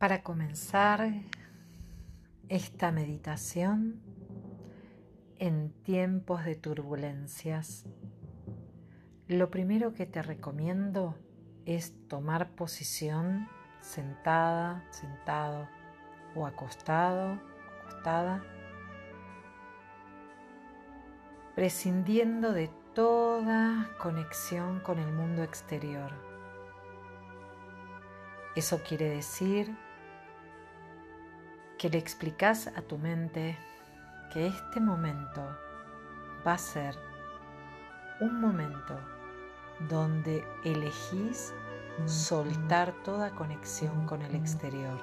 Para comenzar esta meditación en tiempos de turbulencias, lo primero que te recomiendo es tomar posición sentada, sentado o acostado, acostada, prescindiendo de toda conexión con el mundo exterior. Eso quiere decir que le explicas a tu mente que este momento va a ser un momento donde elegís soltar toda conexión con el exterior.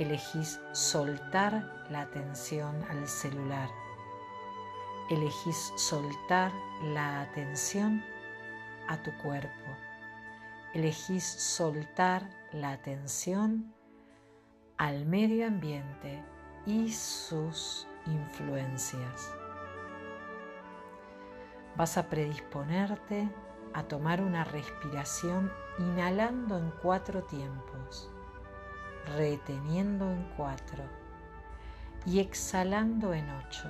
Elegís soltar la atención al celular. Elegís soltar la atención a tu cuerpo. Elegís soltar la atención al medio ambiente y sus influencias. Vas a predisponerte a tomar una respiración inhalando en cuatro tiempos, reteniendo en cuatro y exhalando en ocho.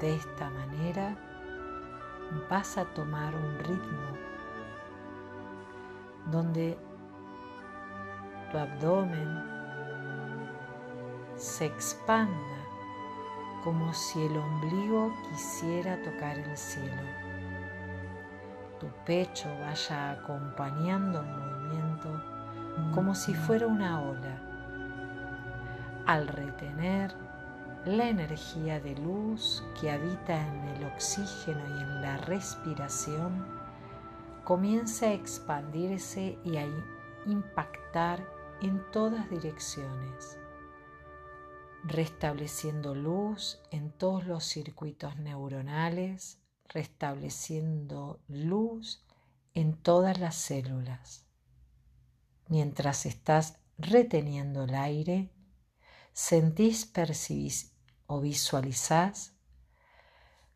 De esta manera vas a tomar un ritmo donde tu abdomen se expanda como si el ombligo quisiera tocar el cielo. Tu pecho vaya acompañando el movimiento como si fuera una ola. Al retener la energía de luz que habita en el oxígeno y en la respiración, comienza a expandirse y a impactar en todas direcciones, restableciendo luz en todos los circuitos neuronales, restableciendo luz en todas las células. Mientras estás reteniendo el aire, sentís, percibís o visualizás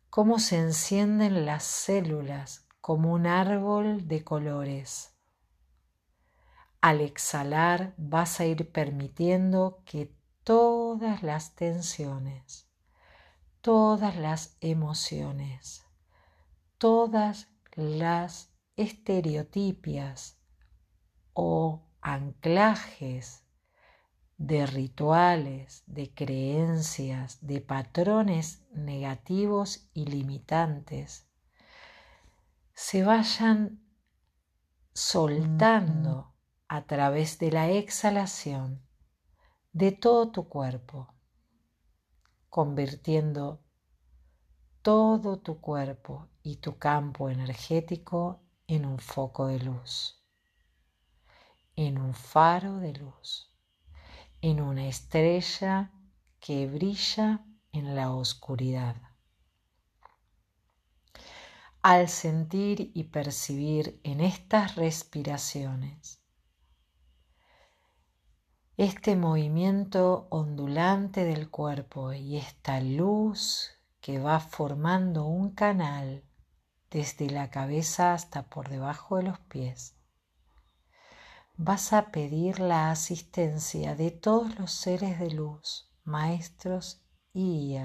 cómo se encienden las células como un árbol de colores al exhalar vas a ir permitiendo que todas las tensiones, todas las emociones, todas las estereotipias o anclajes de rituales, de creencias, de patrones negativos y limitantes, se vayan soltando a través de la exhalación de todo tu cuerpo, convirtiendo todo tu cuerpo y tu campo energético en un foco de luz, en un faro de luz, en una estrella que brilla en la oscuridad. Al sentir y percibir en estas respiraciones este movimiento ondulante del cuerpo y esta luz que va formando un canal desde la cabeza hasta por debajo de los pies. Vas a pedir la asistencia de todos los seres de luz, maestros y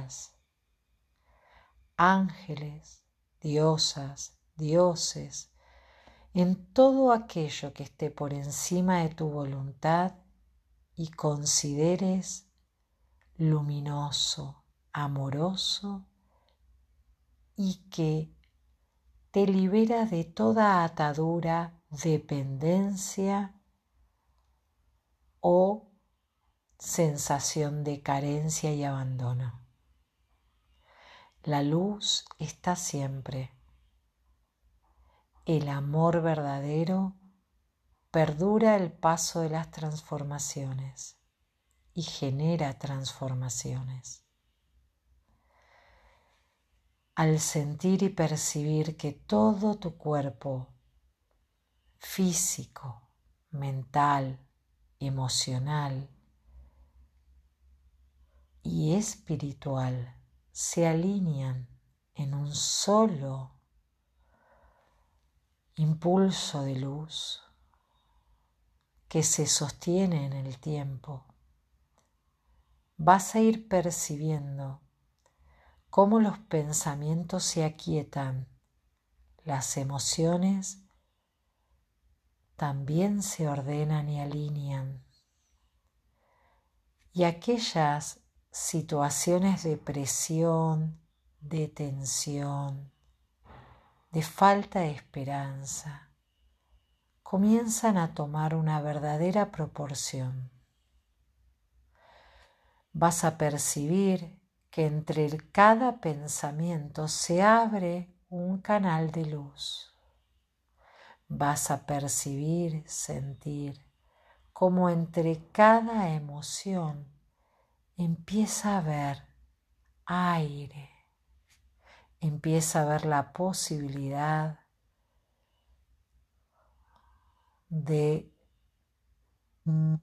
ángeles, diosas, dioses, en todo aquello que esté por encima de tu voluntad y consideres luminoso, amoroso y que te libera de toda atadura, dependencia o sensación de carencia y abandono. La luz está siempre. El amor verdadero perdura el paso de las transformaciones y genera transformaciones. Al sentir y percibir que todo tu cuerpo físico, mental, emocional y espiritual se alinean en un solo impulso de luz, que se sostiene en el tiempo, vas a ir percibiendo cómo los pensamientos se aquietan, las emociones también se ordenan y alinean. Y aquellas situaciones de presión, de tensión, de falta de esperanza, comienzan a tomar una verdadera proporción. Vas a percibir que entre cada pensamiento se abre un canal de luz. Vas a percibir, sentir cómo entre cada emoción empieza a ver aire, empieza a ver la posibilidad de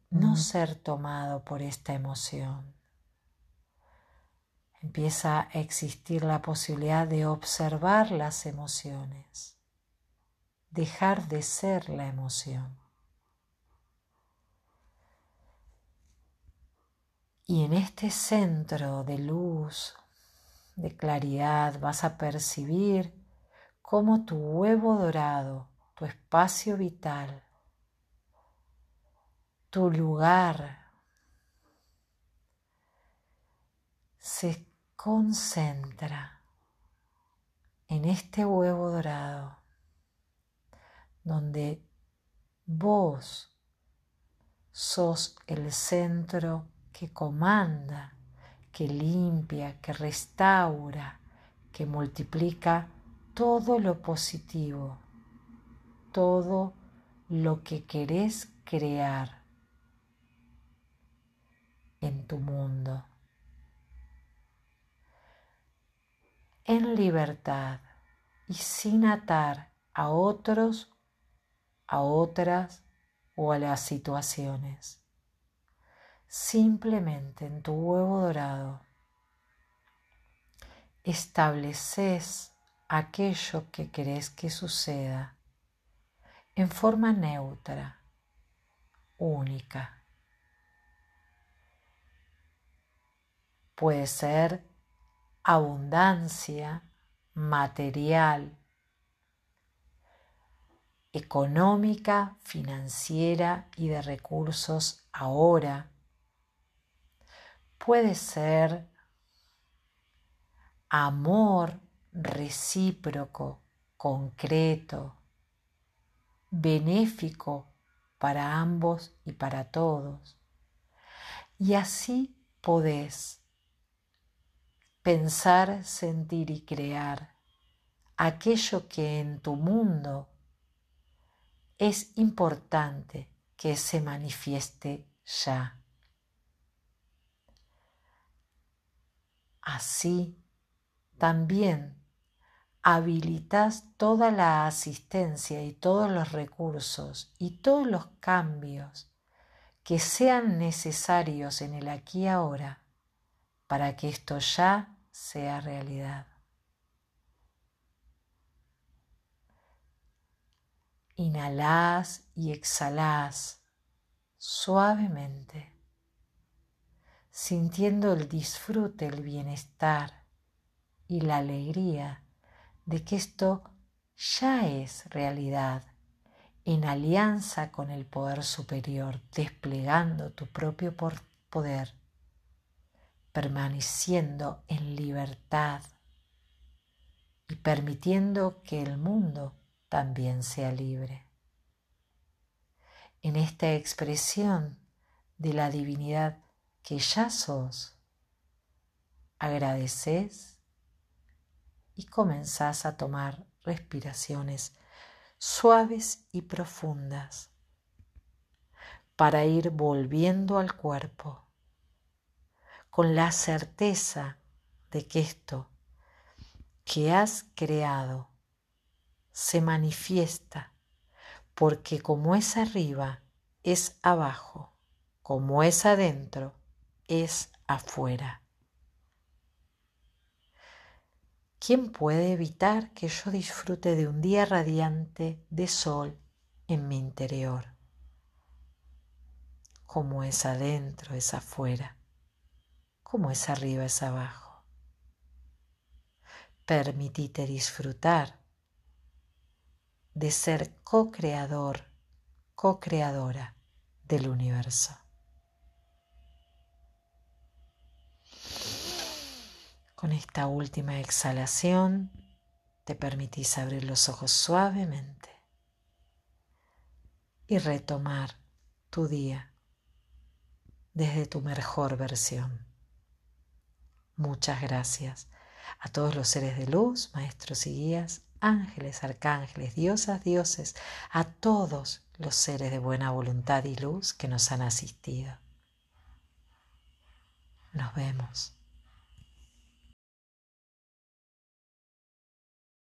no ser tomado por esta emoción. Empieza a existir la posibilidad de observar las emociones, dejar de ser la emoción. Y en este centro de luz, de claridad, vas a percibir cómo tu huevo dorado, tu espacio vital, tu lugar, se concentra en este huevo dorado, donde vos sos el centro que comanda, que limpia, que restaura, que multiplica todo lo positivo, todo lo que querés crear en tu mundo. En libertad y sin atar a otros, a otras o a las situaciones simplemente en tu huevo dorado estableces aquello que querés que suceda en forma neutra, única. Puede ser abundancia material, económica, financiera y de recursos ahora puede ser amor recíproco, concreto, benéfico para ambos y para todos. Y así podés pensar, sentir y crear aquello que en tu mundo es importante que se manifieste ya. Así también habilitas toda la asistencia y todos los recursos y todos los cambios que sean necesarios en el aquí y ahora para que esto ya sea realidad. Inhalás y exhalás suavemente sintiendo el disfrute, el bienestar y la alegría de que esto ya es realidad en alianza con el poder superior, desplegando tu propio poder, permaneciendo en libertad y permitiendo que el mundo también sea libre. En esta expresión de la divinidad que ya sos, agradeces y comenzás a tomar respiraciones suaves y profundas para ir volviendo al cuerpo con la certeza de que esto que has creado se manifiesta porque como es arriba es abajo, como es adentro es afuera. ¿Quién puede evitar que yo disfrute de un día radiante de sol en mi interior? cómo es adentro, es afuera, cómo es arriba, es abajo. Permitite disfrutar de ser co-creador, co-creadora del universo. Con esta última exhalación te permitís abrir los ojos suavemente y retomar tu día desde tu mejor versión. Muchas gracias a todos los seres de luz, maestros y guías, ángeles, arcángeles, diosas, dioses, a todos los seres de buena voluntad y luz que nos han asistido. Nos vemos.